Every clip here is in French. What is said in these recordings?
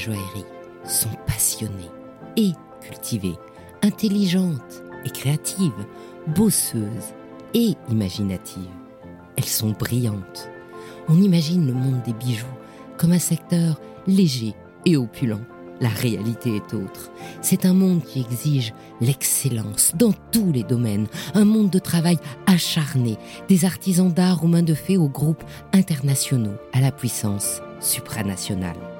joaillerie sont passionnées et cultivées, intelligentes et créatives, bosseuses et imaginatives. Elles sont brillantes. On imagine le monde des bijoux comme un secteur léger et opulent. La réalité est autre. C'est un monde qui exige l'excellence dans tous les domaines, un monde de travail acharné, des artisans d'art aux mains de fées aux groupes internationaux à la puissance supranationale.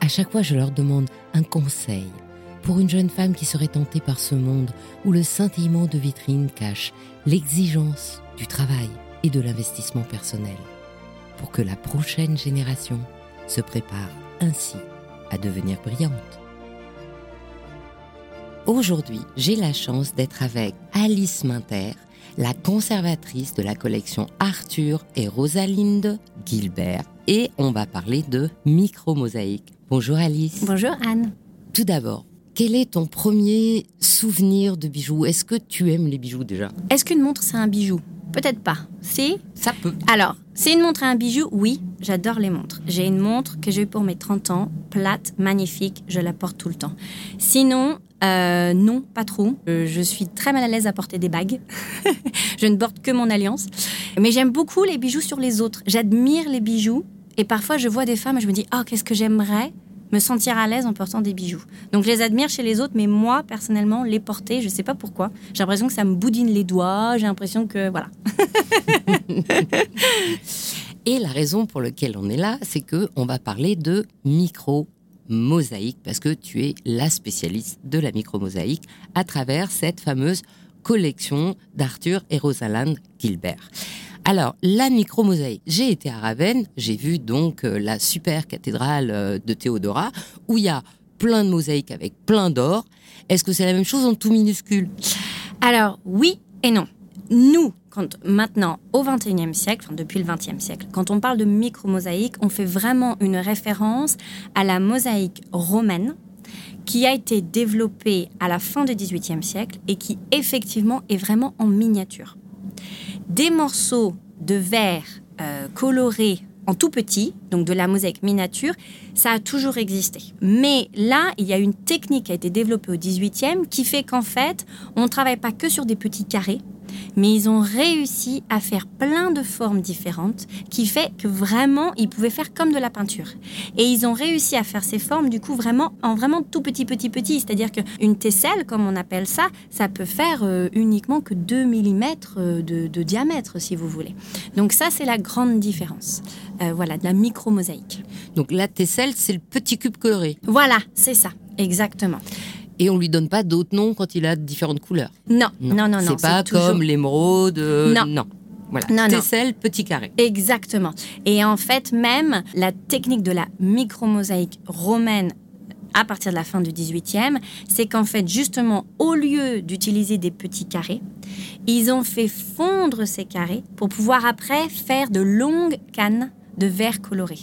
À chaque fois, je leur demande un conseil pour une jeune femme qui serait tentée par ce monde où le scintillement de vitrine cache l'exigence du travail et de l'investissement personnel, pour que la prochaine génération se prépare ainsi à devenir brillante. Aujourd'hui, j'ai la chance d'être avec Alice Minter, la conservatrice de la collection Arthur et Rosalinde Gilbert, et on va parler de micro-mosaïque. Bonjour Alice. Bonjour Anne. Tout d'abord, quel est ton premier souvenir de bijoux? Est-ce que tu aimes les bijoux déjà? Est-ce qu'une montre c'est un bijou? Peut-être pas. Si? Ça peut. Alors, c'est une montre et un bijou Oui, j'adore les montres. J'ai une montre que j'ai eue pour mes 30 ans, plate, magnifique, je la porte tout le temps. Sinon, euh, non, pas trop. Je suis très mal à l'aise à porter des bagues. je ne porte que mon alliance. Mais j'aime beaucoup les bijoux sur les autres. J'admire les bijoux. Et parfois, je vois des femmes et je me dis, oh, qu'est-ce que j'aimerais me sentir à l'aise en portant des bijoux. Donc je les admire chez les autres, mais moi, personnellement, les porter, je ne sais pas pourquoi. J'ai l'impression que ça me boudine les doigts, j'ai l'impression que... Voilà. Et la raison pour laquelle on est là, c'est que on va parler de micro mosaïque parce que tu es la spécialiste de la micro-mosaïque à travers cette fameuse collection d'Arthur et Rosalind Gilbert. Alors, la micro-mosaïque. J'ai été à Ravenne, j'ai vu donc euh, la super cathédrale euh, de Théodora, où il y a plein de mosaïques avec plein d'or. Est-ce que c'est la même chose en tout minuscule? Alors, oui et non. Nous, quand maintenant, au XXIe siècle, depuis le XXe siècle, quand on parle de micro-mosaïque, on fait vraiment une référence à la mosaïque romaine qui a été développée à la fin du XVIIIe siècle et qui effectivement est vraiment en miniature. Des morceaux de verre euh, colorés en tout petit, donc de la mosaïque miniature, ça a toujours existé. Mais là, il y a une technique qui a été développée au 18e qui fait qu'en fait, on ne travaille pas que sur des petits carrés, mais ils ont réussi à faire plein de formes différentes qui fait que vraiment ils pouvaient faire comme de la peinture. Et ils ont réussi à faire ces formes du coup vraiment en vraiment tout petit petit petit, c'est-à-dire qu'une tesselle comme on appelle ça, ça peut faire euh, uniquement que 2 mm euh, de, diamètre si vous voulez. Donc ça c'est la grande différence. Euh, voilà, de la micro-mosaïque. Donc la tesselle, c'est le petit cube coloré. Voilà, c'est ça, exactement et on lui donne pas d'autres noms quand il a différentes couleurs. Non, non, non, non. C'est pas comme l'émeraude. Euh, non. non. Voilà. Non, Tesselle, petit carré. Exactement. Et en fait, même la technique de la micromosaïque romaine à partir de la fin du 18e, c'est qu'en fait, justement, au lieu d'utiliser des petits carrés, ils ont fait fondre ces carrés pour pouvoir après faire de longues cannes de verre coloré.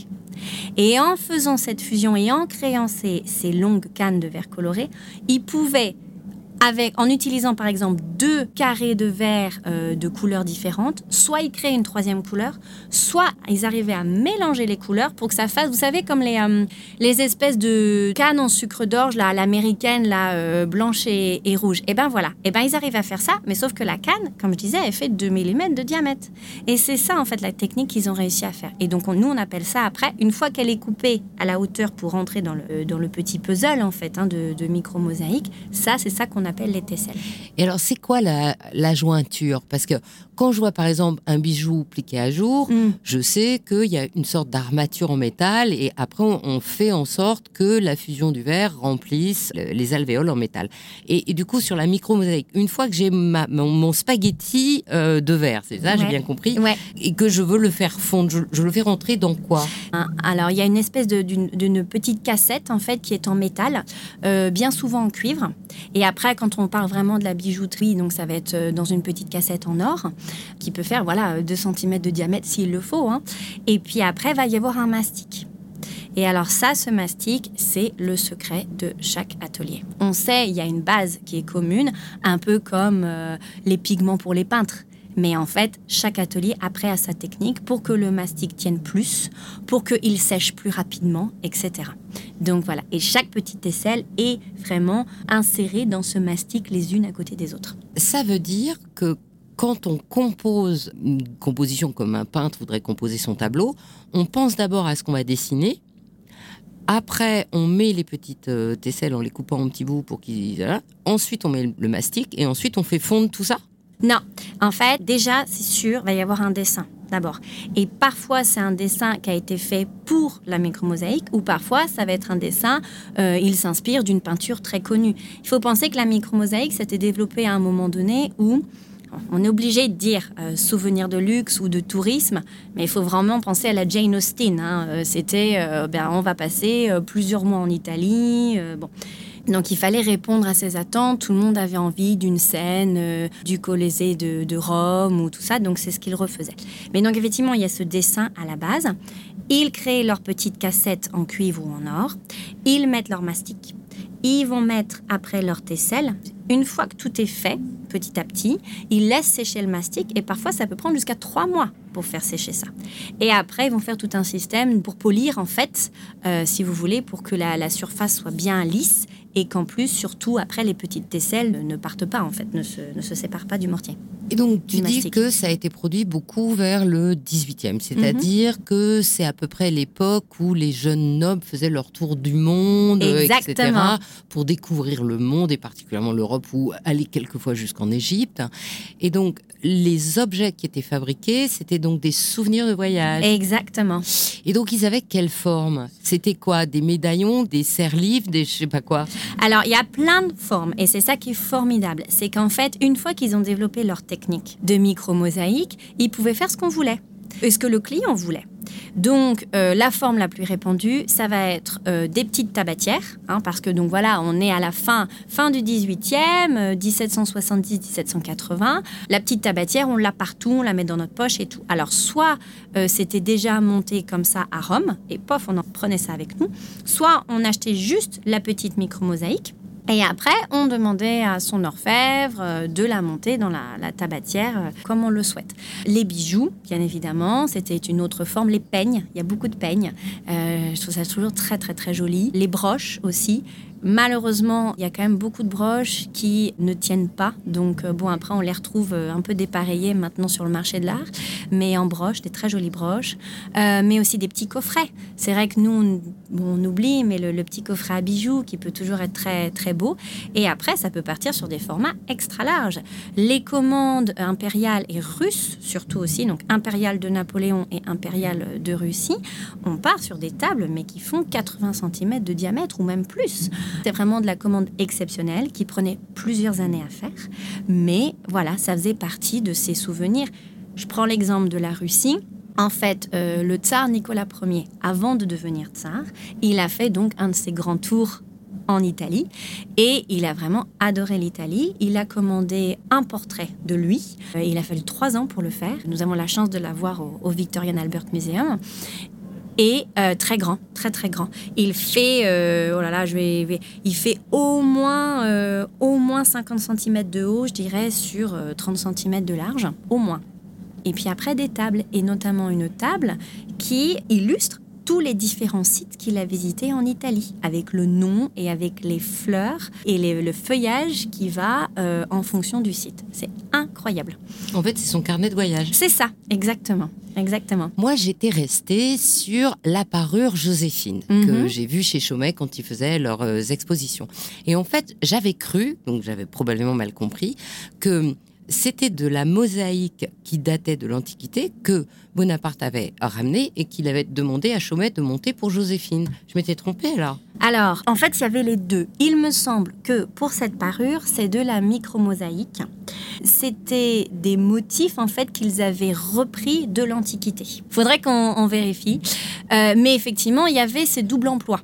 Et en faisant cette fusion et en créant ces, longues cannes de verre coloré, ils pouvaient en utilisant par exemple deux carrés de verre euh, de couleurs différentes, soit ils créaient une troisième couleur, soit ils arrivaient à mélanger les couleurs pour que ça fasse, vous savez, comme les, euh, les espèces de cannes en sucre d'orge, là, l'américaine, là, euh, blanche et, rouge. Et ben voilà, et ben ils arrivent à faire ça, mais sauf que la canne, comme je disais, elle fait 2 mm de diamètre. Et c'est ça en fait la technique qu'ils ont réussi à faire. Et donc nous on appelle ça après, une fois qu'elle est coupée à la hauteur pour rentrer dans le, dans le petit puzzle en fait hein, de, de micro mosaïque, ça c'est ça qu'on appelle les tesselles. Et alors, c'est quoi la, la jointure? Parce que quand je vois par exemple un bijou pliqué à jour, Mm. je sais qu'il y a une sorte d'armature en métal et après on, on fait en sorte que la fusion du verre remplisse le- les alvéoles en métal. Et, et du coup, sur la micro-mosaïque, une fois que j'ai mon, mon spaghetti euh, de verre, c'est ça, j'ai bien compris, Ouais. et que je veux le faire fondre, je, je le fais rentrer dans quoi? Alors, il y a une espèce d'une petite cassette, en fait, qui est en métal, euh, bien souvent en cuivre. Et après, quand on parle vraiment de la bijouterie, donc ça va être euh, dans une petite cassette en or, qui peut faire, voilà, 2 cm de diamètre s'il le faut. hein. Et puis après, va y avoir un mastic. Et alors ça, ce mastic, c'est le secret de chaque atelier. On sait, il y a une base qui est commune, un peu comme euh, les pigments pour les peintres. Mais en fait, chaque atelier après a sa technique pour que le mastic tienne plus, pour qu'il sèche plus rapidement, etc. Donc voilà, et chaque petite aisselle est vraiment insérée dans ce mastic les unes à côté des autres. Ça veut dire que quand on compose une composition comme un peintre voudrait composer son tableau, on pense d'abord à ce qu'on va dessiner. Après, on met les petites euh, tesselles en les coupant en petits bouts pour qu'ils. Ensuite, on met le mastic et ensuite, on fait fondre tout ça. Non, en fait, déjà, c'est sûr, va y avoir un dessin d'abord. Et parfois, c'est un dessin qui a été fait pour la micromosaïque, ou parfois, ça va être un dessin, euh, il s'inspire d'une peinture très connue. Il faut penser que la micromosaïque s'était développée à un moment donné où on est obligé de dire euh, souvenir de luxe ou de tourisme, mais il faut vraiment penser à la Jane Austen. hein. Euh, C'était, ben, on va passer plusieurs mois en Italie. bon. Donc il fallait répondre à ces attentes. Tout le monde avait envie d'une scène euh, du Colisée de, Rome ou tout ça. Donc c'est ce qu'ils refaisaient. Mais donc effectivement, il y a ce dessin à la base. Ils créent leur petite cassette en cuivre ou en or. Ils mettent leur mastic. Ils vont mettre après leur tesselle. Une fois que tout est fait, petit à petit, ils laissent sécher le mastic et parfois ça peut prendre jusqu'à trois mois pour faire sécher ça. Et après, ils vont faire tout un système pour polir en fait, euh, si vous voulez, pour que la surface soit bien lisse et qu'en plus, surtout après, les petites tesselles ne, ne partent pas en fait, ne se, ne se séparent pas du mortier. Et donc, tu dis que ça a été produit beaucoup vers le 18e, c'est-à-dire Mhm. que c'est à peu près l'époque où les jeunes nobles faisaient leur tour du monde, euh, etc., Exactement. pour découvrir le monde et particulièrement l'Europe ou aller quelquefois jusqu'en Égypte. Et donc, les objets qui étaient fabriqués, c'était donc des souvenirs de voyage. Exactement. Et donc, ils avaient quelle forme? C'était quoi? Des médaillons, des serre-livres, des je sais pas quoi? Alors, il y a plein de formes et c'est ça qui est formidable. C'est qu'en fait, une fois qu'ils ont développé leur de micro-mosaïque, ils pouvaient faire ce qu'on voulait et ce que le client voulait. Donc, euh, la forme la plus répandue, ça va être euh, des petites tabatières, hein, parce que donc voilà, on est à la fin, fin du 18e, euh, 1770-1780. La petite tabatière, on l'a partout, on la met dans notre poche et tout. Alors, soit euh, c'était déjà monté comme ça à Rome, et pof, on en prenait ça avec nous, soit on achetait juste la petite micro-mosaïque. Et après, on demandait à son orfèvre euh, de la monter dans la, tabatière euh, comme on le souhaite. Les bijoux, bien évidemment, c'était une autre forme. Les peignes, il y a beaucoup de peignes. Euh, je trouve ça toujours très, très, très joli. Les broches aussi. Malheureusement, il y a quand même beaucoup de broches qui ne tiennent pas. Donc, euh, bon, après, on les retrouve euh, un peu dépareillées maintenant sur le marché de l'art. Mais en broche, des très jolies broches. Euh, mais aussi des petits coffrets. C'est vrai que nous, on oublie, mais le, le petit coffret à bijoux qui peut toujours être très, très beau. Et après, ça peut partir sur des formats extra larges. Les commandes impériales et russes, surtout aussi, donc impériales de Napoléon et impériales de Russie, on part sur des tables, mais qui font 80 cm de diamètre ou même plus. C'est vraiment de la commande exceptionnelle qui prenait plusieurs années à faire. Mais voilà, ça faisait partie de ces souvenirs. Je prends l'exemple de la Russie. En fait, euh, le tsar Nicolas Ier, avant de devenir tsar, il a fait donc un de ses grands tours en Italie et il a vraiment adoré l'Italie. Il a commandé un portrait de lui. Euh, il a fallu trois ans pour le faire. Nous avons la chance de l'avoir au, au Victorian Albert Museum et euh, très grand, très très grand. Il fait, euh, oh je vais, il au moins, euh, au moins 50 cm de haut, je dirais, sur euh, 30 cm de large, au moins. Et puis après des tables, et notamment une table qui illustre tous les différents sites qu'il a visités en Italie, avec le nom et avec les fleurs et le feuillage qui va euh, en fonction du site. C'est incroyable. En fait, c'est son carnet de voyage. C'est ça, exactement. Exactement. Moi, j'étais restée sur la parure Joséphine que Mhm. j'ai vue chez Chaumet quand ils faisaient leurs euh, expositions. Et en fait, j'avais cru, donc j'avais probablement mal compris, que c'était de la mosaïque qui datait de l'Antiquité que Bonaparte avait ramené et qu'il avait demandé à Chaumet de monter pour Joséphine. Je m'étais trompée là. Alors, en fait, il y avait les deux. Il me semble que pour cette parure, c'est de la micromosaïque. C'était des motifs en fait qu'ils avaient repris de l'Antiquité. Faudrait qu'on on vérifie. Euh, mais effectivement, il y avait ces doubles emplois.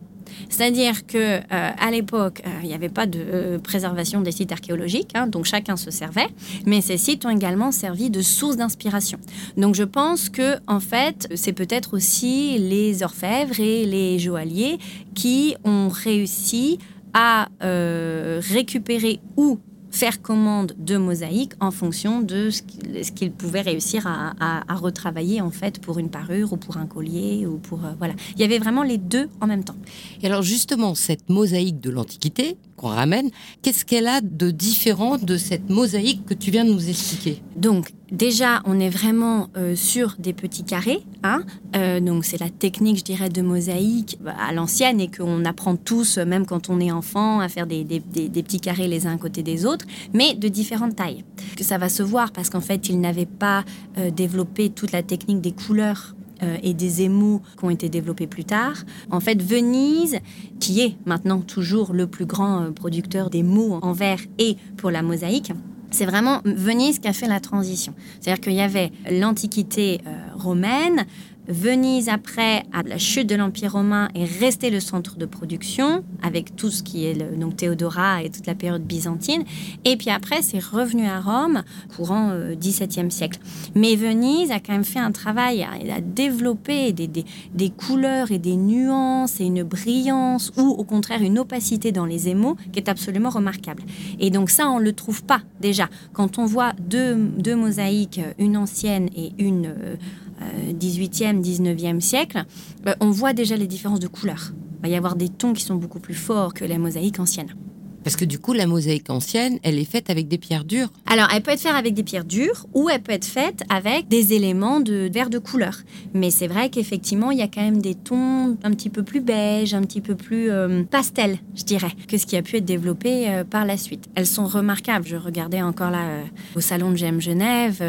C'est-à-dire que euh, à l'époque, euh, il n'y avait pas de euh, préservation des sites archéologiques, hein, donc chacun se servait. Mais ces sites ont également servi de source d'inspiration. Donc je pense que en fait, c'est peut-être aussi les orfèvres et les joailliers qui ont réussi à récupérer ou faire commande de mosaïques en fonction de ce qu'ils pouvaient réussir à retravailler en fait pour une parure ou pour un collier ou pour euh, voilà. Il y avait vraiment les deux en même temps. Et alors justement, cette mosaïque de l'Antiquité qu'on ramène, qu'est-ce qu'elle a de différent de cette mosaïque que tu viens de nous expliquer? Donc déjà, on est vraiment euh, sur des petits carrés. Hein Euh, donc c'est la technique, je dirais, de mosaïque bah, à l'ancienne et qu'on apprend tous, euh, même quand on est enfant, à faire des, petits carrés les uns à côté des autres, mais de différentes tailles. Ça va se voir parce qu'en fait, ils n'avaient pas développé toute la technique des couleurs. Euh, et des émaux qui ont été développés plus tard. En fait, Venise, qui est maintenant toujours le plus grand euh, producteur mots en verre et pour la mosaïque, c'est vraiment Venise qui a fait la transition. C'est-à-dire qu'il y avait l'Antiquité euh, romaine, Venise, après, la chute de l'Empire romain, est resté le centre de production, avec tout ce qui est le, donc Théodora et toute la période byzantine. Et puis après, c'est revenu à Rome, courant euh, XVIIe siècle. Mais Venise a quand même fait un travail, à, à développer des, des, couleurs et des nuances et une brillance, ou au contraire une opacité dans les émaux, qui est absolument remarquable. Et donc ça, on ne le trouve pas déjà. Quand on voit deux, deux mosaïques, une ancienne et une... euh, euh, 18e, 19e siècle, euh, on voit déjà les différences de couleurs. Il va y avoir des tons qui sont beaucoup plus forts que les mosaïques anciennes. Parce que du coup, la mosaïque ancienne, elle est faite avec des pierres dures. Alors, elle peut être faite avec des pierres dures ou elle peut être faite avec des éléments de verre de couleur. Mais c'est vrai qu'effectivement, il y a quand même des tons un petit peu plus beige, un petit peu plus euh, pastel, je dirais, que ce qui a pu être développé euh, par la suite. Elles sont remarquables. Je regardais encore là euh, au salon de GM Genève,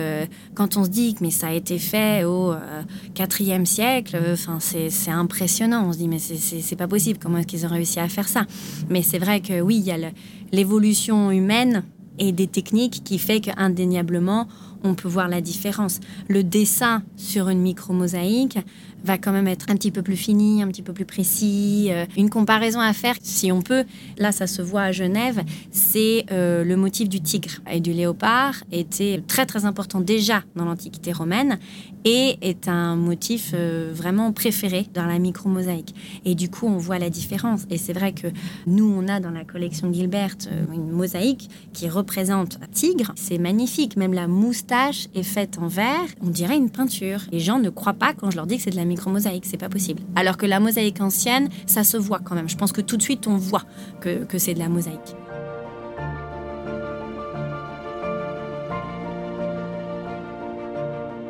quand on se dit que mais ça a été fait au euh, 4e siècle, enfin c'est impressionnant. On se dit mais c'est pas possible. Comment est-ce qu'ils ont réussi à faire ça? Mais c'est vrai que oui, il y a le- l'évolution humaine et des techniques qui fait qu'indéniablement, on peut voir la différence. Le dessin sur une micro-mosaïque va quand même être un petit peu plus fini, un petit peu plus précis. Euh, une comparaison à faire, si on peut, là ça se voit à Genève, c'est euh, le motif du tigre et du léopard était très très important déjà dans l'Antiquité romaine et est un motif euh, vraiment préféré dans la micro-mosaïque. Et du coup, on voit la différence. Et c'est vrai que nous, on a dans la collection Gilbert une mosaïque qui représente un tigre. C'est magnifique. Même la moustache est faite en verre. On dirait une peinture. Les gens ne croient pas quand je leur dis que c'est de la micro-mosaïque. C'est pas possible. Alors que la mosaïque ancienne, ça se voit quand même. Je pense que tout de suite, on voit que, que c'est de la mosaïque.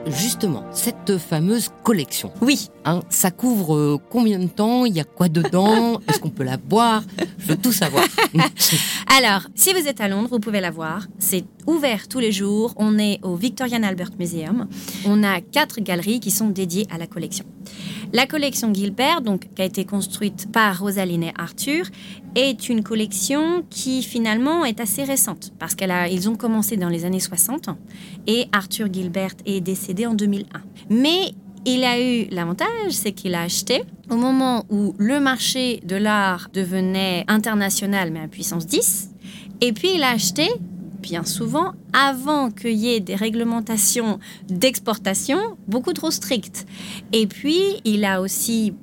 Justement, cette fameuse collection, Oui, hein, ça couvre euh, combien de temps? Il y a quoi dedans? Est-ce qu'on peut la boire? Je veux tout savoir. Alors, si vous êtes à Londres, vous pouvez la voir. C'est ouvert tous les jours. On est au Victorian Albert Museum. On a quatre galeries qui sont dédiées à la collection. La collection Gilbert, donc, qui a été construite par Rosaline et Arthur, est une collection qui finalement est assez récente parce qu'ils ont commencé dans les années 60 et Arthur Gilbert est décédé en 2001. Mais il a eu l'avantage, c'est qu'il a acheté au moment où le marché de l'art devenait international, mais à puissance 10. Et puis il a acheté, bien souvent, avant qu'il y ait des réglementations d'exportation beaucoup trop strictes. Et puis il a aussi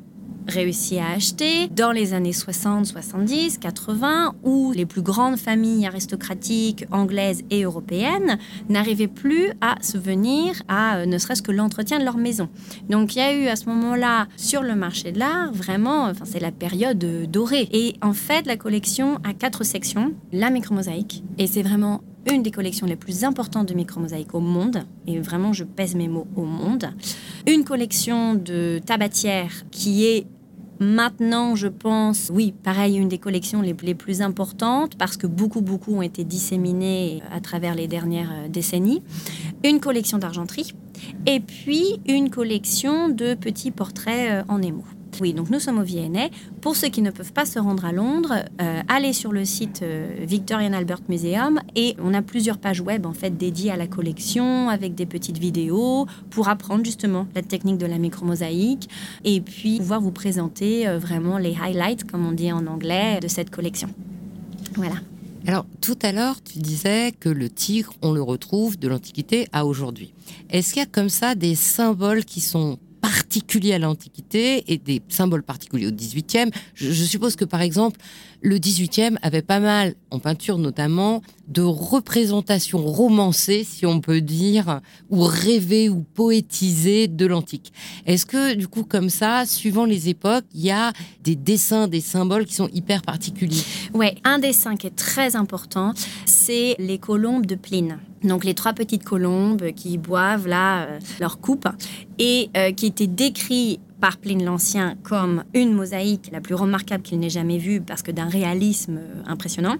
réussi à acheter dans les années 60, 70, 80, où les plus grandes familles aristocratiques anglaises et européennes n'arrivaient plus à se venir à euh, ne serait-ce que l'entretien de leur maison. Donc il y a eu à ce moment-là sur le marché de l'art vraiment, enfin c'est la période euh, dorée. Et en fait la collection a quatre sections, la micromosaïque, et c'est vraiment une des collections les plus importantes de micromosaïque au monde, et vraiment je pèse mes mots au monde. Une collection de tabatières qui est Maintenant, je pense, oui, pareil, une des collections les, plus importantes parce que beaucoup, beaucoup ont été disséminées à travers les dernières euh, décennies. Une collection d'argenterie et puis une collection de petits portraits euh, en émaux. Oui, donc nous sommes au V&A. Pour ceux qui ne peuvent pas se rendre à Londres, euh, allez sur le site euh, Victorian Albert Museum et on a plusieurs pages web en fait dédiées à la collection avec des petites vidéos pour apprendre justement la technique de la micromosaïque et puis pouvoir vous présenter euh, vraiment les highlights, comme on dit en anglais, de cette collection. Voilà. Alors, tout à l'heure, tu disais que le tigre, on le retrouve de l'Antiquité à aujourd'hui. Est-ce qu'il y a comme ça des symboles qui sont particuliers à l'Antiquité et des symboles particuliers au XVIIIe. Je, je suppose que par exemple, le XVIIIe avait pas mal, en peinture notamment, de représentations romancées, si on peut dire, ou rêvées ou poétisées de l'antique. Est-ce que, du coup, comme ça, suivant les époques, il y a des dessins, des symboles qui sont hyper particuliers? Oui, un dessin qui est très important, c'est les colombes de Pline. Donc les trois petites colombes qui boivent là euh, leur coupe et euh, qui étaient décrits par Pline l'Ancien comme une mosaïque la plus remarquable qu'il n'ait jamais vue parce que d'un réalisme euh, impressionnant.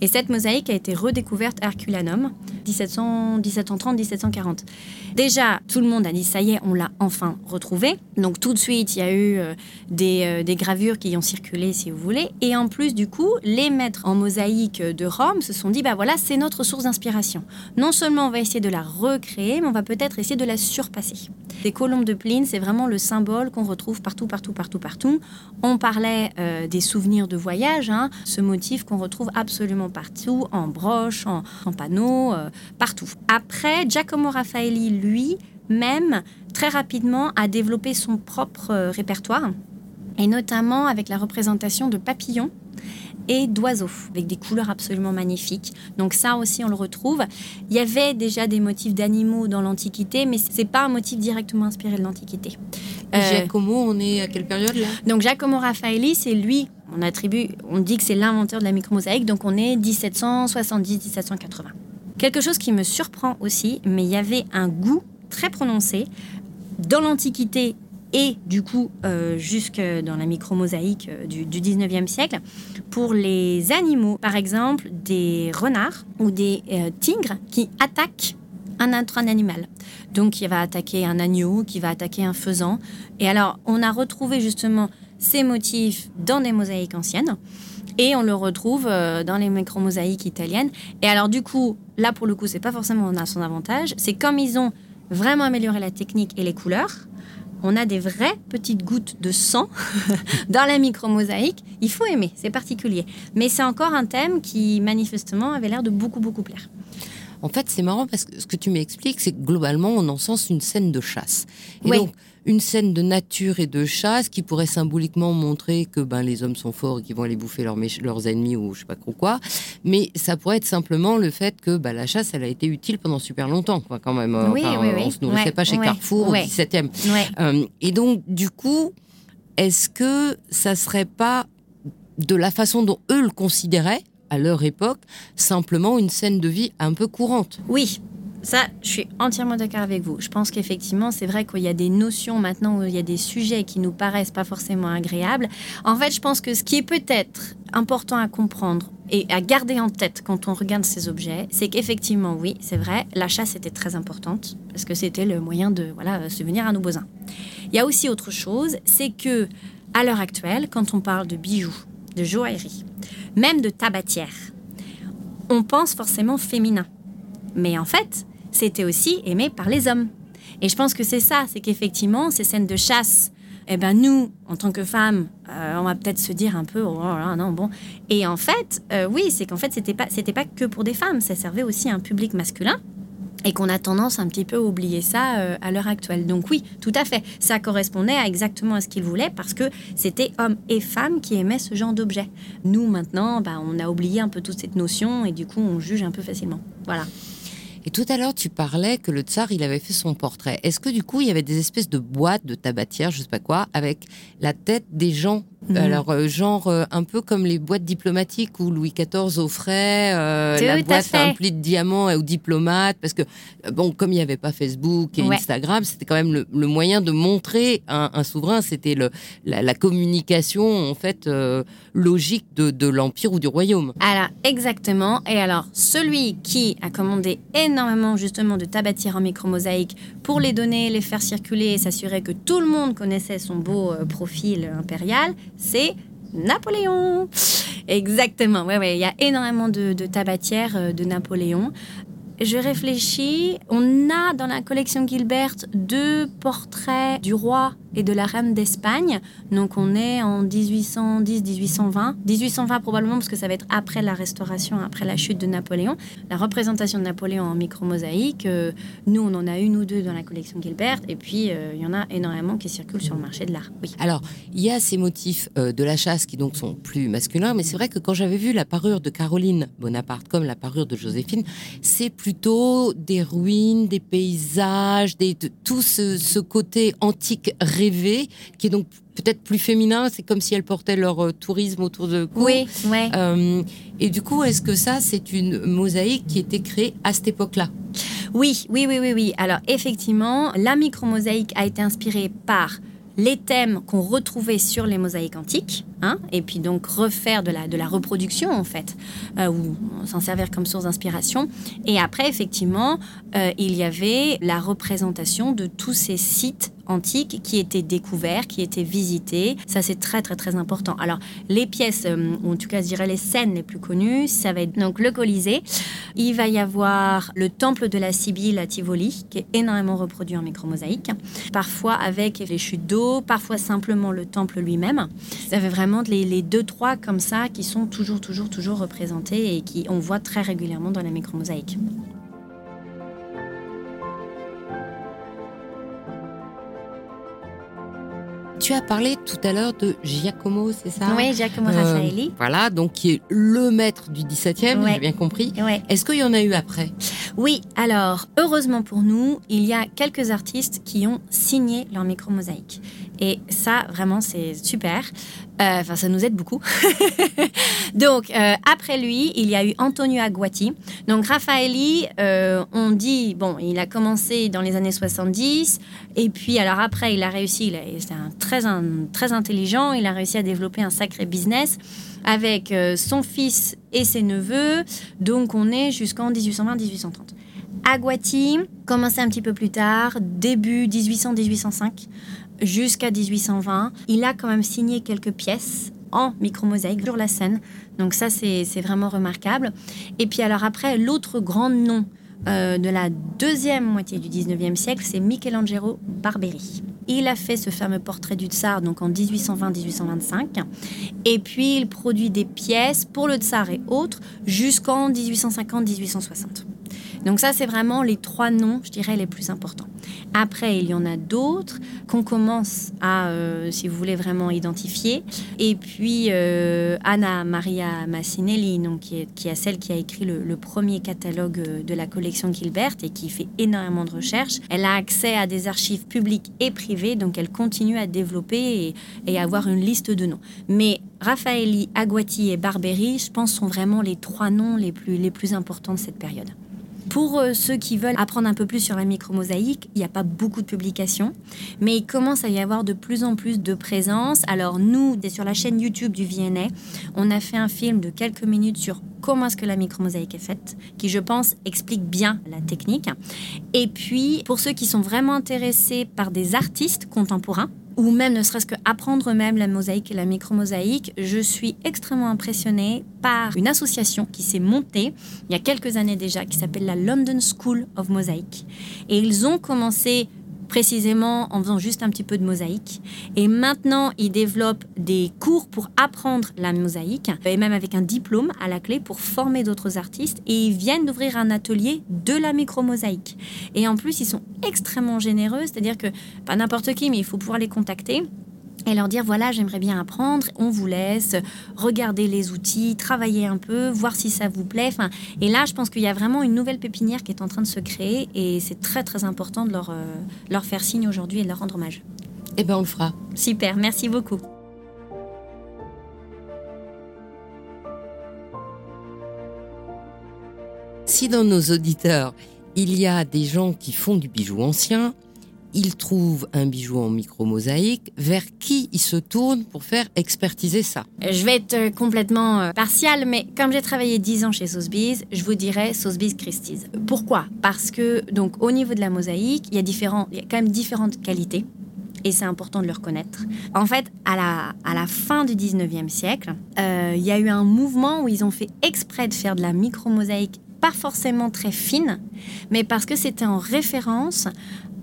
Et cette mosaïque a été redécouverte à Herculanum, 1730-1740. Déjà, tout le monde a dit ça y est, on l'a enfin retrouvé. Donc tout de suite, il y a eu euh, euh, des, gravures qui ont circulé, si vous voulez. Et en plus, du coup, les maîtres en mosaïque de Rome se sont dit, bah voilà, c'est notre source d'inspiration. Non seulement on va essayer de la recréer, mais on va peut-être essayer de la surpasser. Les colombes de Pline, c'est vraiment le symbole qu'on retrouve partout, partout, partout, partout. On parlait euh, des souvenirs de voyage, hein. ce motif qu'on retrouve absolument partout, en broche, en, panneaux, partout. Après, Giacomo Raffaelli, lui, même très rapidement, a développé son propre euh, répertoire, et notamment avec la représentation de papillons et d'oiseaux, avec des couleurs absolument magnifiques. Donc ça aussi, on le retrouve. Il y avait déjà des motifs d'animaux dans l'Antiquité, mais c'est pas un motif directement inspiré de l'Antiquité. Euh, Giacomo, on est à quelle période là? Donc Giacomo Raffaelli, c'est lui, on attribue, on dit que c'est l'inventeur de la micromosaïque, donc on est 1770-1780. Quelque chose qui me surprend aussi, mais il y avait un goût très prononcé dans l'Antiquité et du coup euh, jusque dans la micromosaïque euh, du, du 19e siècle pour les animaux, par exemple des renards ou des euh, tigres qui attaquent un autre animal. Donc il va attaquer un agneau, qui va attaquer un faisan. Et alors on a retrouvé justement ces motifs dans des mosaïques anciennes. Et on le retrouve dans les micromosaïques italiennes. Et alors du coup, là pour le coup, c'est pas forcément à son avantage. C'est comme ils ont vraiment amélioré la technique et les couleurs, on a des vraies petites gouttes de sang dans la micromosaïque. Il faut aimer, c'est particulier. Mais c'est encore un thème qui manifestement avait l'air de beaucoup beaucoup plaire. En fait, c'est marrant parce que ce que tu m'expliques, c'est que globalement, on en sens une scène de chasse. Et donc, une scène de nature et de chasse qui pourrait symboliquement montrer que ben, les hommes sont forts et qu'ils vont aller bouffer leurs, leurs ennemis ou je sais pas trop quoi. Mais ça pourrait être simplement le fait que ben, la chasse, elle a été utile pendant super longtemps, quoi, quand même. Oui, oui, on se nourrissait pas chez Carrefour au 17e. Euh, et donc, du coup, est-ce que ça serait pas de la façon dont eux le considéraient à leur époque, simplement une scène de vie un peu courante? Oui, ça, je suis entièrement d'accord avec vous. Je pense qu'effectivement, c'est vrai qu'il y a des notions maintenant où il y a des sujets qui nous paraissent pas forcément agréables. En fait, je pense que ce qui est peut-être important à comprendre et à garder en tête quand on regarde ces objets, c'est qu'effectivement, oui, c'est vrai, la chasse était très importante parce que c'était le moyen de voilà subvenir à nos besoins. Il y a aussi autre chose, c'est que à l'heure actuelle, quand on parle de bijoux, de joaillerie, même de tabatière, on pense forcément féminin. Mais en fait, c'était aussi aimé par les hommes. Et je pense que c'est ça, c'est qu'effectivement, ces scènes de chasse, eh ben nous, en tant que femmes, euh, on va peut-être se dire un peu, oh non, bon. Et en fait, euh, oui, c'est qu'en fait, c'était pas, c'était pas que pour des femmes, ça servait aussi à un public masculin. et qu'on a tendance un petit peu à oublier ça euh, à l'heure actuelle. Donc oui, tout à fait, ça correspondait à exactement à ce qu'il voulait parce que c'était hommes et femmes qui aimaient ce genre d'objet. Nous maintenant, bah, on a oublié un peu toute cette notion et du coup on juge un peu facilement. Voilà. Et tout à l'heure, tu parlais que le tsar, il avait fait son portrait. Est-ce que du coup, il y avait des espèces de boîtes de tabatière, je sais pas quoi, avec la tête des gens Mhm. Alors, euh, genre, euh, un peu comme les boîtes diplomatiques où Louis XIV offrait euh, la boîte remplie de diamants aux diplomates, parce que, bon, comme il n'y avait pas Facebook et Instagram, c'était quand même le, moyen de montrer un, un souverain, c'était la, la, communication, en fait, logique de, de l'Empire ou du Royaume. Alors, exactement. Et alors, celui qui a commandé énormément, justement, de tabatières en micro-mosaïque pour les donner, les faire circuler et s'assurer que tout le monde connaissait son beau profil impérial, c'est Napoléon. Exactement, ouais, ouais, il y a énormément de, de tabatières euh, de Napoléon. Je réfléchis, on a dans la collection Gilbert deux portraits du roi et de la reine d'Espagne. Donc on est en 1810-1820. 1820 probablement parce que ça va être après la restauration, après la chute de Napoléon. La représentation de Napoléon en micro-mosaïque, euh, nous on en a une ou deux dans la collection Gilbert et puis euh, il y en a énormément qui circulent sur le marché de l'art. Oui. Alors il y a ces motifs euh, de la chasse qui donc sont plus masculins, mais c'est vrai que quand j'avais vu la parure de Caroline Bonaparte comme la parure de Joséphine, c'est plutôt des ruines, des paysages, des, tout ce, côté antique qui est donc peut-être plus féminin. C'est comme si elles portaient leur euh, tourisme autour de cou. Oui, ouais. Euh, et du coup, est-ce que ça, c'est une mosaïque qui était créée à cette époque-là? Oui, oui, oui, oui, oui. Alors effectivement, la micro-mosaïque a été inspirée par les thèmes qu'on retrouvait sur les mosaïques antiques, hein, et puis donc refaire de la, de la reproduction en fait, euh, ou s'en servir comme source d'inspiration. Et après, effectivement, euh, il y avait la représentation de tous ces sites antiques qui étaient découverts, qui étaient visités. Ça, c'est très, très, très important. Alors, les pièces, euh, ou en tout cas, je dirais les scènes les plus connues, ça va être donc le Colisée. Il va y avoir le temple de la Sibylle à Tivoli, qui est énormément reproduit en micromosaïque. Parfois avec les chutes d'eau, parfois simplement le temple lui-même. Ça fait vraiment les, deux, trois comme ça qui sont toujours, toujours, toujours représentés et qui on voit très régulièrement dans la micromosaïque. Tu as parlé tout à l'heure de Giacomo, c'est ça Oui, Giacomo euh, Raffaelli. Voilà, donc qui est le maître du 17e, j'ai bien compris. Est-ce qu'il y en a eu après? Oui, alors, heureusement pour nous, il y a quelques artistes qui ont signé leur micro-mosaïque. Et ça, vraiment, c'est super. Euh, enfin, ça nous aide beaucoup. Donc, euh, après lui, il y a eu Antonio Aguati. Donc, Raffaelli, euh, on dit, bon, il a commencé dans les années 70. Et puis, alors après, il a réussi, c'est un très, très intelligent. Il a réussi à développer un sacré business avec son fils et ses neveux. Donc, on est jusqu'en 1820-1830. Aguati commençait un petit peu plus tard, début 1800-1805 jusqu'à 1820. Il a quand même signé quelques pièces en micro-mosaïque sur la scène. Donc ça, c'est vraiment remarquable. Et puis alors après, l'autre grand nom euh, de la deuxième moitié du 19e siècle, c'est Michelangelo Barberi. Il a fait ce fameux portrait du tsar donc en 1820-1825. Et puis il produit des pièces pour le tsar et autres jusqu'en 1850-1860. Donc ça, c'est vraiment les trois noms, je dirais, les plus importants. Après, il y en a d'autres qu'on commence à, euh, si vous voulez, vraiment identifier. Et puis, euh, Anna Maria Massinelli, donc, qui, est, qui celle qui a écrit le, premier catalogue euh, de la collection Gilbert et qui fait énormément de recherches. Elle a accès à des archives publiques et privées, donc elle continue à développer et, et avoir une liste de noms. Mais Raffaelli, Aguati et Barberi, je pense, sont vraiment les trois noms les plus, les plus importants de cette période. Pour euh, ceux qui veulent apprendre un peu plus sur la micromosaïque, il n'y a pas beaucoup de publications, mais il commence à y avoir de plus en plus de présence. Alors nous, sur la chaîne YouTube du VNA, on a fait un film de quelques minutes sur comment est-ce que la micromosaïque est faite, qui je pense explique bien la technique. Et puis, pour ceux qui sont vraiment intéressés par des artistes contemporains, ou même ne serait-ce qu'apprendre même la mosaïque et la micromosaïque, je suis extrêmement impressionnée par une association qui s'est montée il y a quelques années déjà, qui s'appelle la London School of Mosaic. Et ils ont commencé précisément en faisant juste un petit peu de mosaïque. Et maintenant, ils développent des cours pour apprendre la mosaïque, et même avec un diplôme à la clé pour former d'autres artistes. Et ils viennent d'ouvrir un atelier de la micro-mosaïque. Et en plus, ils sont extrêmement généreux, c'est-à-dire que pas n'importe qui, mais il faut pouvoir les contacter et leur dire voilà, j'aimerais bien apprendre, on vous laisse, regarder les outils, travailler un peu, voir si ça vous plaît. Enfin, et là, je pense qu'il y a vraiment une nouvelle pépinière qui est en train de se créer et c'est très très important de leur, euh, leur faire signe aujourd'hui et de leur rendre hommage. Eh bien, on le fera. Super, merci beaucoup. Si dans nos auditeurs, il y a des gens qui font du bijou ancien, ils trouvent un bijou en micro-mosaïque, vers qui ils se tournent pour faire expertiser ça? Je vais être euh, complètement euh, partial, mais comme j'ai travaillé 10 ans chez Sotheby's, je vous dirais Sotheby's Christie's. Pourquoi? Parce que donc au niveau de la mosaïque, il y a différents, il y a quand même différentes qualités. Et c'est important de le reconnaître. En fait, à la, à la fin du 19e siècle, euh, il y a eu un mouvement où ils ont fait exprès de faire de la micro-mosaïque pas forcément très fine, mais parce que c'était en référence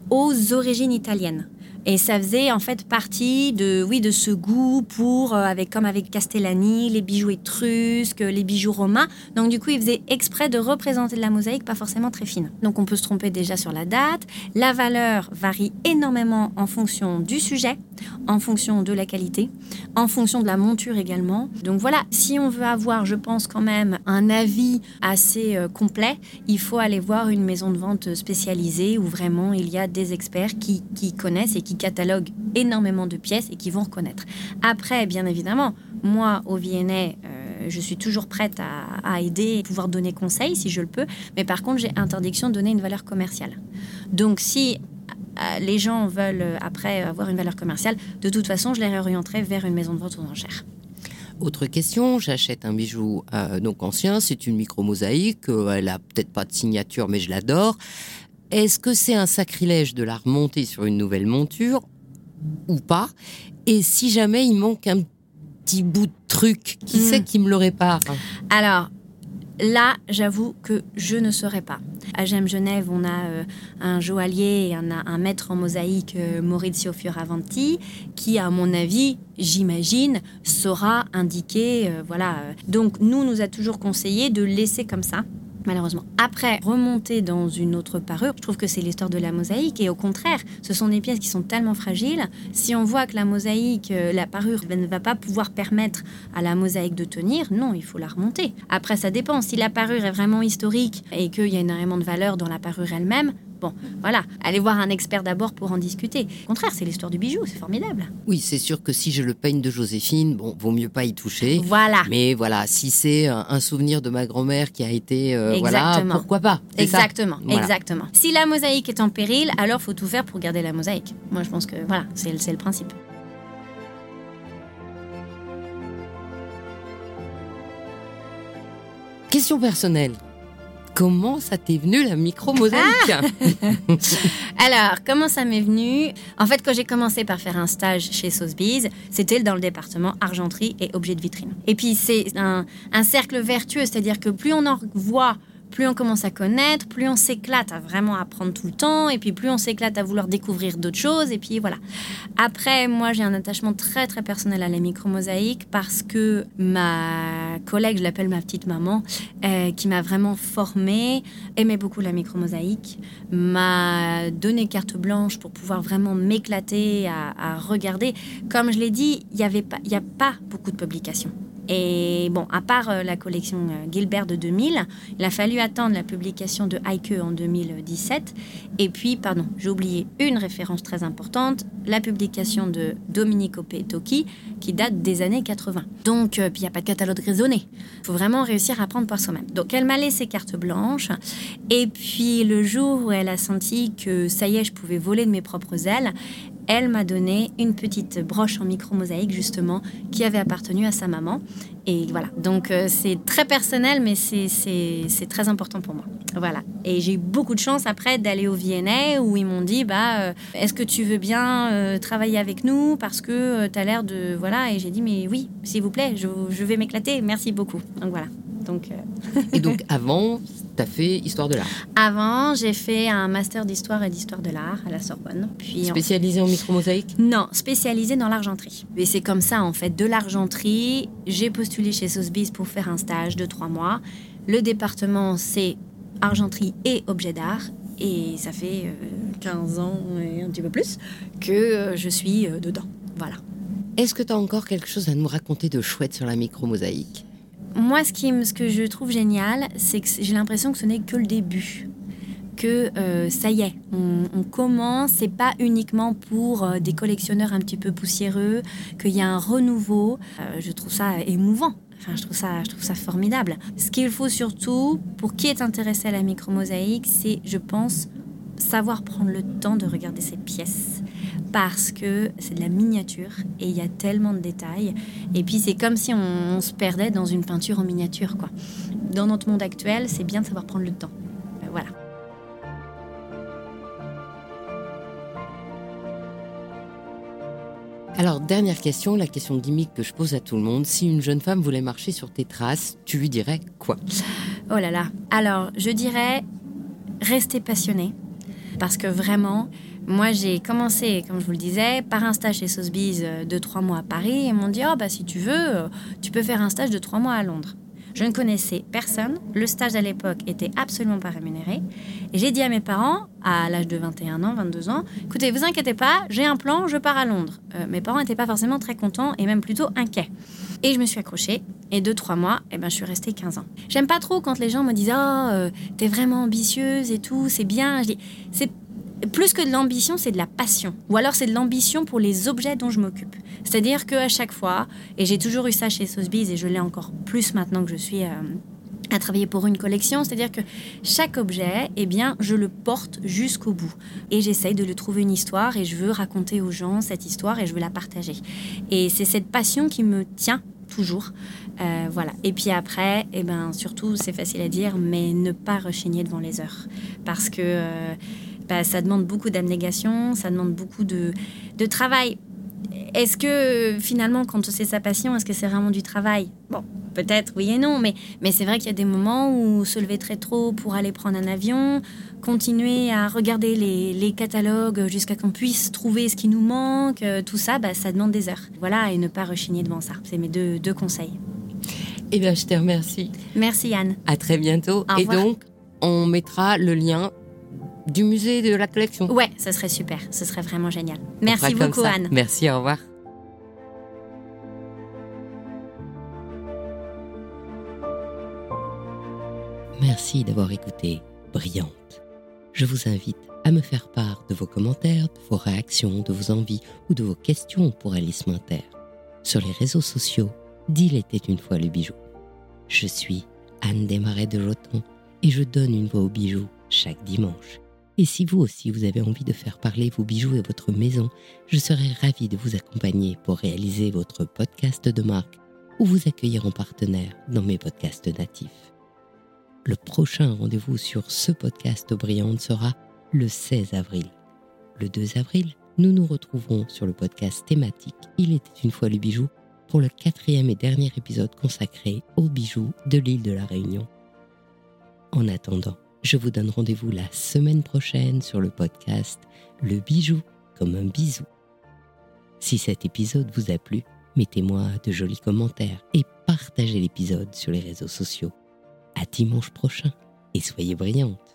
aux origines italiennes. Et ça faisait en fait partie de, oui, de ce goût pour, euh, avec, comme avec Castellani, les bijoux étrusques, les bijoux romains. Donc du coup, il faisait exprès de représenter de la mosaïque pas forcément très fine. Donc on peut se tromper déjà sur la date. La valeur varie énormément en fonction du sujet, en fonction de la qualité, en fonction de la monture également. Donc voilà, si on veut avoir, je pense quand même, un avis assez euh, complet, il faut aller voir une maison de vente spécialisée où vraiment il y a des experts qui connaissent et qui cataloguent énormément de pièces et qui vont reconnaître. Après, bien évidemment, moi, au VNA, euh, je suis toujours prête à, aider et pouvoir donner conseil si je le peux, mais par contre, j'ai interdiction de donner une valeur commerciale. Donc, si euh, les gens veulent euh, après avoir une valeur commerciale, de toute façon, je les réorienterai vers une maison de vente aux enchères. Autre question, j'achète un bijou donc ancien, c'est une micro-mosaïque, elle a peut-être pas de signature mais je l'adore. Est-ce que c'est un sacrilège de la remonter sur une nouvelle monture ou pas? Et si jamais il manque un petit bout de truc, qui c'est hmm. qui me le répare? Alors, Là, j'avoue que je ne saurais pas. À Gem Genève, on a euh, un joaillier et un, un, maître en mosaïque, euh, Maurizio Fioravanti, qui, à mon avis, j'imagine, saura indiquer. Euh, voilà. Donc, nous, nous a toujours conseillé de laisser comme ça malheureusement. Après, remonter dans une autre parure, je trouve que c'est l'histoire de la mosaïque. Et au contraire, ce sont des pièces qui sont tellement fragiles. Si on voit que la mosaïque, euh, la parure ne va pas pouvoir permettre à la mosaïque de tenir, non, il faut la remonter. Après, ça dépend. Si la parure est vraiment historique et qu'il y a énormément de valeur dans la parure elle-même, Bon, voilà, allez voir un expert d'abord pour en discuter. Au contraire, c'est l'histoire du bijou, c'est formidable. Oui, c'est sûr que si je le peigne de Joséphine, bon, vaut mieux pas y toucher. Voilà. Mais voilà, si c'est un souvenir de ma grand-mère qui a été, euh, voilà, pourquoi pas Exactement, exactement. Si la mosaïque est en péril, alors faut tout faire pour garder la mosaïque. Moi, je pense que voilà, c'est le principe. Question personnelle. Comment ça t'est venu la micro-mosaïque ah Alors, comment ça m'est venu? En fait, quand j'ai commencé par faire un stage chez Sotheby's, c'était dans le département argenterie et objets de vitrine. Et puis, c'est un, un cercle vertueux, c'est-à-dire que plus on en voit plus on commence à connaître, plus on s'éclate à vraiment apprendre tout le temps, et puis plus on s'éclate à vouloir découvrir d'autres choses, et puis voilà. Après, moi, j'ai un attachement très très personnel à la micro-mosaïque parce que ma collègue, je l'appelle ma petite maman, euh, qui m'a vraiment formée, aimait beaucoup la micro-mosaïque, m'a donné carte blanche pour pouvoir vraiment m'éclater à, regarder. Comme je l'ai dit, il n'y a pas beaucoup de publications. Et bon, à part euh, la collection euh, Gilbert de 2000, il a fallu attendre la publication de Heike en 2017. Et puis, pardon, j'ai oublié une référence très importante, la publication de Domenico Petocchi, qui date des années 80. Donc, euh, il n'y a pas de catalogue raisonné. Il faut vraiment réussir à apprendre par soi-même. Donc, elle m'a laissé carte blanche. Et puis, le jour où elle a senti que ça y est, je pouvais voler de mes propres ailes, elle m'a donné une petite broche en micro-mosaïque, justement, qui avait appartenu à sa maman. Et voilà, donc euh, c'est très personnel, mais c'est très important pour moi. Voilà. Et j'ai eu beaucoup de chance après d'aller au VNA où ils m'ont dit bah, euh, Est-ce que tu veux bien euh, travailler avec nous? Parce que tu as l'air de. Voilà. Et j'ai dit Mais oui, s'il vous plaît, je, je vais m'éclater. Merci beaucoup. Donc voilà. Donc, et donc avant, tu as fait histoire de l'art Avant, j'ai fait un master d'histoire et d'histoire de l'art à la Sorbonne. Puis spécialisé en, micromosaïque Non, spécialisé dans l'argenterie. Et c'est comme ça en fait, de l'argenterie, j'ai postulé chez Sotheby's pour faire un stage de trois mois. Le département, c'est argenterie et objet d'art. Et ça fait 15 ans et un petit peu plus que je suis dedans. Voilà. Est-ce que tu as encore quelque chose à nous raconter de chouette sur la micromosaïque? Moi, ce, ce que je trouve génial, c'est que j'ai l'impression que ce n'est que le début. Que euh, ça y est, on, commence, c'est pas uniquement pour euh, des collectionneurs un petit peu poussiéreux, qu'il y a un renouveau. Euh, je trouve ça émouvant. Enfin, je trouve ça, je trouve ça formidable. Ce qu'il faut surtout, pour qui est intéressé à la micromosaïque, c'est, je pense, savoir prendre le temps de regarder ces pièces parce que c'est de la miniature et il y a tellement de détails. Et puis c'est comme si on, se perdait dans une peinture en miniature. Quoi. Dans notre monde actuel, c'est bien de savoir prendre le temps. Euh, voilà. Alors, dernière question, la question gimmick que je pose à tout le monde. Si une jeune femme voulait marcher sur tes traces, tu lui dirais quoi? Oh là là. Alors, je dirais rester passionné parce que vraiment, moi j'ai commencé, comme je vous le disais, par un stage chez Sotheby's euh, de trois mois à Paris. Et m'ont dit oh, bah, si tu veux, euh, tu peux faire un stage de trois mois à Londres. Je ne connaissais personne. Le stage à l'époque était absolument pas rémunéré. Et j'ai dit à mes parents, à l'âge de 21 ans, 22 ans, écoutez, vous inquiétez pas, j'ai un plan, je pars à Londres. Euh, mes parents n'étaient pas forcément très contents et même plutôt inquiets. Et je me suis accrochée. Et deux, trois mois, eh ben, je suis restée 15 ans. J'aime pas trop quand les gens me disent Oh, t'es vraiment ambitieuse et tout, c'est bien. Je dis C'est plus que de l'ambition, c'est de la passion. Ou alors c'est de l'ambition pour les objets dont je m'occupe. C'est-à-dire qu'à chaque fois, et j'ai toujours eu ça chez Sotheby's et je l'ai encore plus maintenant que je suis euh, à travailler pour une collection, c'est-à-dire que chaque objet, eh bien, je le porte jusqu'au bout. Et j'essaye de lui trouver une histoire et je veux raconter aux gens cette histoire et je veux la partager. Et c'est cette passion qui me tient toujours. Euh, voilà. Et puis après, eh ben, surtout, c'est facile à dire, mais ne pas rechigner devant les heures. Parce que... Euh, bah, ça demande beaucoup d'abnégation, ça demande beaucoup de, de travail. Est-ce que finalement, quand c'est sa passion, est-ce que c'est vraiment du travail? Bon, peut-être oui et non, mais, mais c'est vrai qu'il y a des moments où se lever très trop pour aller prendre un avion, continuer à regarder les, les catalogues jusqu'à qu'on puisse trouver ce qui nous manque, euh, tout ça, bah, ça demande des heures. Voilà, et ne pas rechigner devant ça. C'est mes deux, deux conseils. Eh bien, je te remercie. Merci Yann. À très bientôt. et donc, on mettra le lien du musée de la collection. Ouais, ce serait super, ce serait vraiment génial. Merci beaucoup Anne. Merci, au revoir. Merci d'avoir écouté Brillante. Je vous invite à me faire part de vos commentaires, de vos réactions, de vos envies ou de vos questions pour Alice Minter. Sur les réseaux sociaux, d'Il était une fois le bijou. Je suis Anne Desmarais de Joton et je donne une voix au bijou chaque dimanche. Et si vous aussi vous avez envie de faire parler vos bijoux et votre maison, je serai ravie de vous accompagner pour réaliser votre podcast de marque ou vous accueillir en partenaire dans mes podcasts natifs. Le prochain rendez-vous sur ce podcast brillante sera le 16 avril. Le 2 avril, nous nous retrouverons sur le podcast thématique Il était une fois le bijou pour le quatrième et dernier épisode consacré aux bijoux de l'île de la Réunion. En attendant, je vous donne rendez-vous la semaine prochaine sur le podcast Le bijou comme un bisou. Si cet épisode vous a plu, mettez-moi de jolis commentaires et partagez l'épisode sur les réseaux sociaux. À dimanche prochain et soyez brillantes.